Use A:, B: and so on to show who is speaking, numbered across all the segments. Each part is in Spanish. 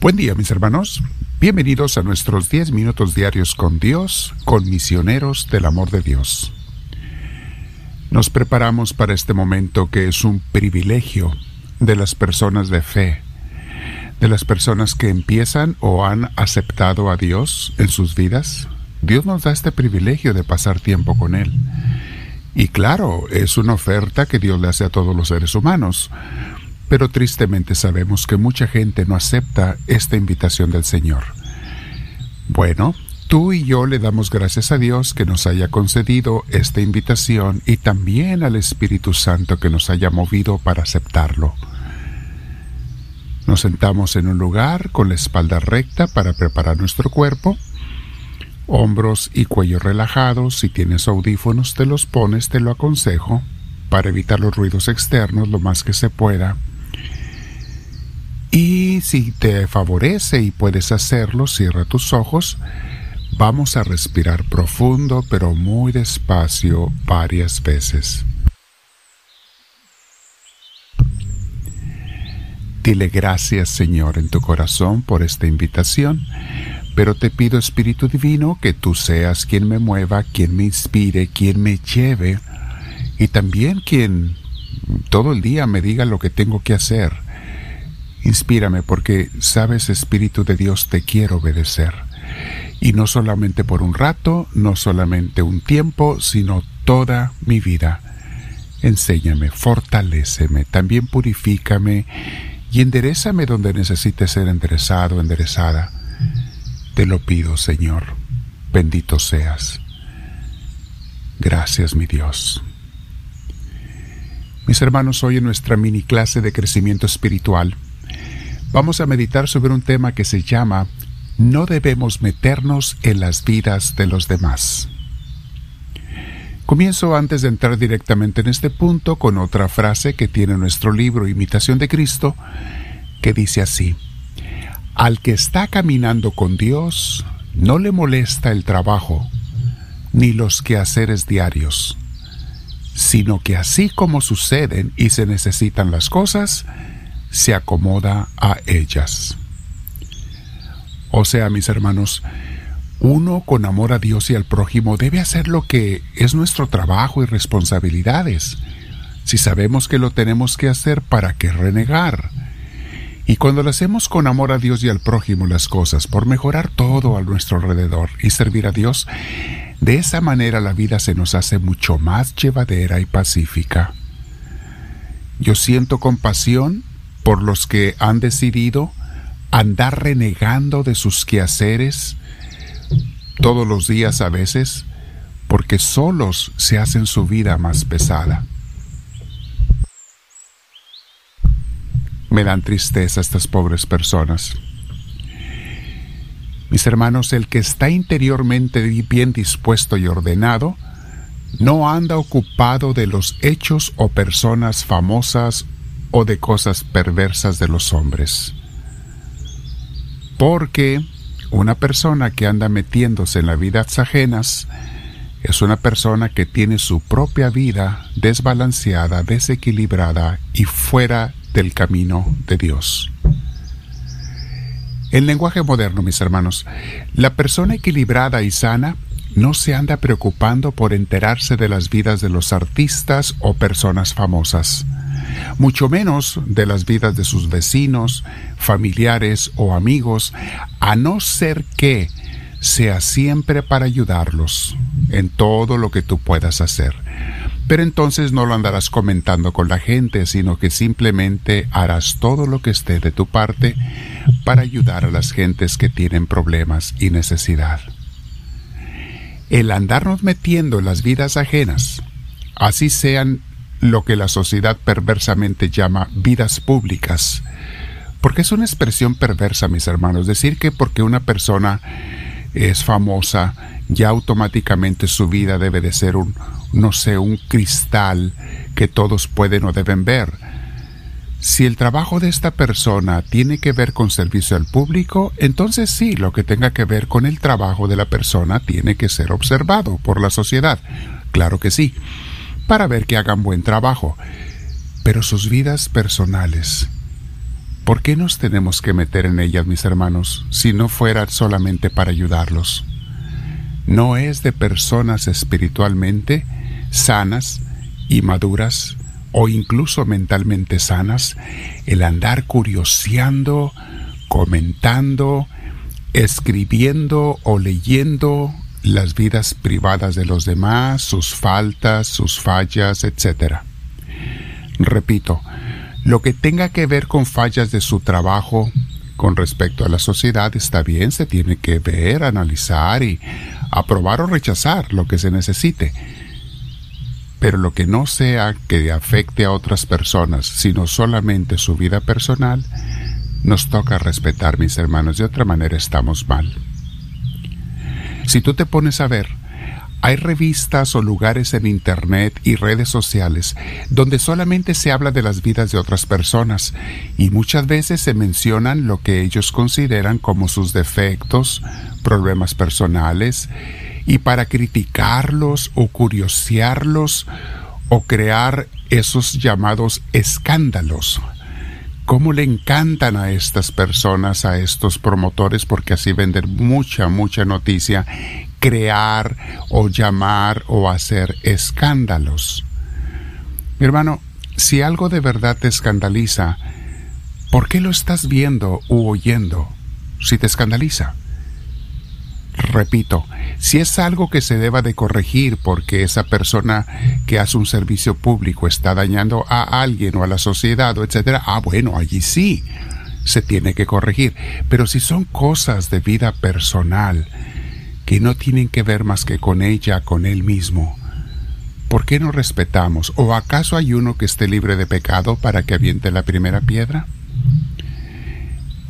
A: Buen día mis hermanos, bienvenidos a nuestros 10 minutos diarios con Dios, con misioneros del amor de Dios. Nos preparamos para este momento que es un privilegio de las personas de fe, de las personas que empiezan o han aceptado a Dios en sus vidas. Dios nos da este privilegio de pasar tiempo con Él. Y claro, es una oferta que Dios le hace a todos los seres humanos, pero tristemente sabemos que mucha gente no acepta esta invitación del Señor. Bueno, tú y yo le damos gracias a Dios que nos haya concedido esta invitación y también al Espíritu Santo que nos haya movido para aceptarlo. Nos sentamos en un lugar con la espalda recta para preparar nuestro cuerpo, hombros y cuello relajados, si tienes audífonos te los pones, te lo aconsejo, para evitar los ruidos externos lo más que se pueda y si te favorece y puedes hacerlo, cierra tus ojos. Vamos a respirar profundo pero muy despacio varias veces. Dile gracias Señor en tu corazón por esta invitación, pero te pido Espíritu Divino que tú seas quien me mueva, quien me inspire, quien me lleve y también quien todo el día me diga lo que tengo que hacer Inspírame porque, sabes, Espíritu de Dios, te quiero obedecer. Y no solamente por un rato, no solamente un tiempo, sino toda mi vida. Enséñame, fortaléceme, también purifícame y enderezame donde necesite ser enderezado, enderezada. Te lo pido, Señor. Bendito seas. Gracias, mi Dios. Mis hermanos, hoy en nuestra mini clase de crecimiento espiritual, vamos a meditar sobre un tema que se llama No debemos meternos en las vidas de los demás. Comienzo antes de entrar directamente en este punto con otra frase que tiene nuestro libro Imitación de Cristo, que dice así, Al que está caminando con Dios, no le molesta el trabajo, ni los quehaceres diarios, sino que así como suceden y se necesitan las cosas, se acomoda a ellas. O sea, mis hermanos, uno con amor a Dios y al prójimo debe hacer lo que es nuestro trabajo y responsabilidades. Si sabemos que lo tenemos que hacer, ¿para qué renegar? Y cuando lo hacemos con amor a Dios y al prójimo las cosas, por mejorar todo a nuestro alrededor y servir a Dios, de esa manera la vida se nos hace mucho más llevadera y pacífica. Yo siento compasión por los que han decidido andar renegando de sus quehaceres todos los días a veces, porque solos se hacen su vida más pesada. Me dan tristeza estas pobres personas. Mis hermanos, el que está interiormente bien dispuesto y ordenado, no anda ocupado de los hechos o personas famosas o de cosas perversas de los hombres. Porque una persona que anda metiéndose en las vidas ajenas es una persona que tiene su propia vida desbalanceada, desequilibrada y fuera del camino de Dios. En lenguaje moderno, mis hermanos, la persona equilibrada y sana no se anda preocupando por enterarse de las vidas de los artistas o personas famosas mucho menos de las vidas de sus vecinos, familiares o amigos, a no ser que sea siempre para ayudarlos en todo lo que tú puedas hacer. Pero entonces no lo andarás comentando con la gente, sino que simplemente harás todo lo que esté de tu parte para ayudar a las gentes que tienen problemas y necesidad. El andarnos metiendo en las vidas ajenas, así sean lo que la sociedad perversamente llama vidas públicas. Porque es una expresión perversa, mis hermanos, decir que porque una persona es famosa, ya automáticamente su vida debe de ser un, no sé, un cristal que todos pueden o deben ver. Si el trabajo de esta persona tiene que ver con servicio al público, entonces sí, lo que tenga que ver con el trabajo de la persona tiene que ser observado por la sociedad. Claro que sí para ver que hagan buen trabajo, pero sus vidas personales, ¿Por qué nos tenemos que meter en ellas, mis hermanos, si no fuera solamente para ayudarlos? No es de personas espiritualmente sanas y maduras o incluso mentalmente sanas el andar curioseando, comentando, escribiendo o leyendo las vidas privadas de los demás, sus faltas, sus fallas, etc. Repito, lo que tenga que ver con fallas de su trabajo con respecto a la sociedad está bien, se tiene que ver, analizar y aprobar o rechazar lo que se necesite. Pero lo que no sea que afecte a otras personas, sino solamente su vida personal, nos toca respetar, mis hermanos, de otra manera estamos mal. Si tú te pones a ver, hay revistas o lugares en Internet y redes sociales donde solamente se habla de las vidas de otras personas y muchas veces se mencionan lo que ellos consideran como sus defectos, problemas personales, y para criticarlos o curiosearlos o crear esos llamados escándalos cómo le encantan a estas personas, a estos promotores, porque así venden mucha, mucha noticia, crear o llamar o hacer escándalos. Mi hermano, si algo de verdad te escandaliza, ¿por qué lo estás viendo u oyendo si te escandaliza? Repito, si es algo que se deba de corregir porque esa persona que hace un servicio público está dañando a alguien o a la sociedad o etcétera, ah bueno, allí sí se tiene que corregir. Pero si son cosas de vida personal que no tienen que ver más que con ella, con él mismo, ¿por qué no respetamos? ¿O acaso hay uno que esté libre de pecado para que aviente la primera piedra?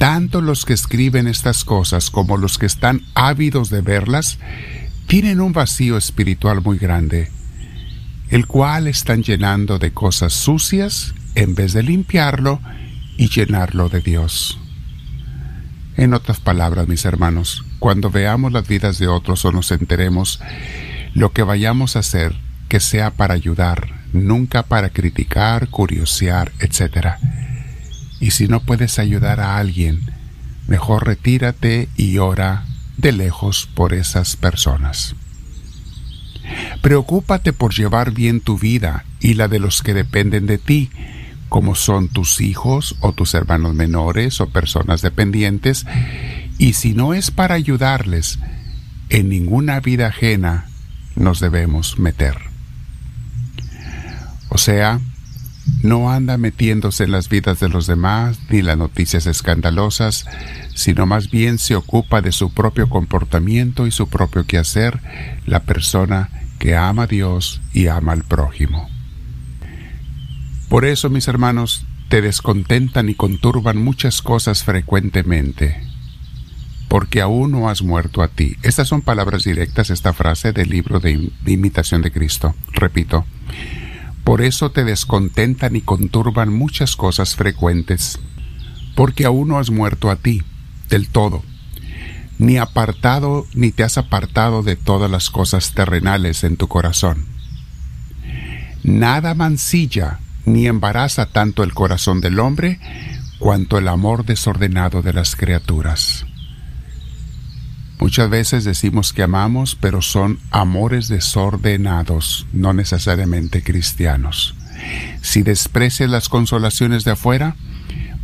A: Tanto los que escriben estas cosas como los que están ávidos de verlas, tienen un vacío espiritual muy grande, el cual están llenando de cosas sucias en vez de limpiarlo y llenarlo de Dios. En otras palabras, mis hermanos, cuando veamos las vidas de otros o nos enteremos, lo que vayamos a hacer, que sea para ayudar, nunca para criticar, curiosear, etc y si no puedes ayudar a alguien, mejor retírate y ora de lejos por esas personas. Preocúpate por llevar bien tu vida y la de los que dependen de ti, como son tus hijos o tus hermanos menores o personas dependientes, y si no es para ayudarles, en ninguna vida ajena nos debemos meter. O sea, no anda metiéndose en las vidas de los demás ni las noticias escandalosas, sino más bien se ocupa de su propio comportamiento y su propio quehacer, la persona que ama a Dios y ama al prójimo. Por eso, mis hermanos, te descontentan y conturban muchas cosas frecuentemente, porque aún no has muerto a ti. Estas son palabras directas, esta frase del libro de imitación de Cristo. Repito, por eso te descontentan y conturban muchas cosas frecuentes, porque aún no has muerto a ti del todo, ni apartado ni te has apartado de todas las cosas terrenales en tu corazón. Nada mancilla ni embaraza tanto el corazón del hombre cuanto el amor desordenado de las criaturas. Muchas veces decimos que amamos, pero son amores desordenados, no necesariamente cristianos. Si desprecias las consolaciones de afuera,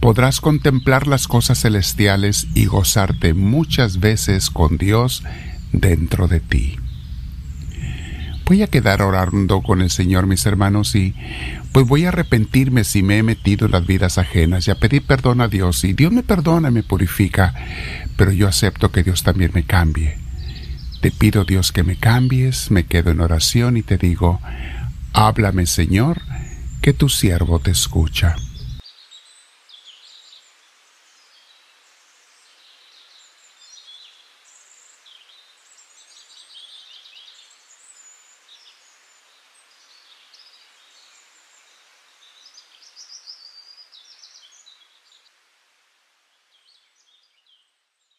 A: podrás contemplar las cosas celestiales y gozarte muchas veces con Dios dentro de ti. Voy a quedar orando con el Señor, mis hermanos, y pues voy a arrepentirme si me he metido en las vidas ajenas y a pedir perdón a Dios. Y Dios me perdona, me purifica, pero yo acepto que Dios también me cambie. Te pido Dios que me cambies, me quedo en oración y te digo, háblame Señor, que tu siervo te escucha.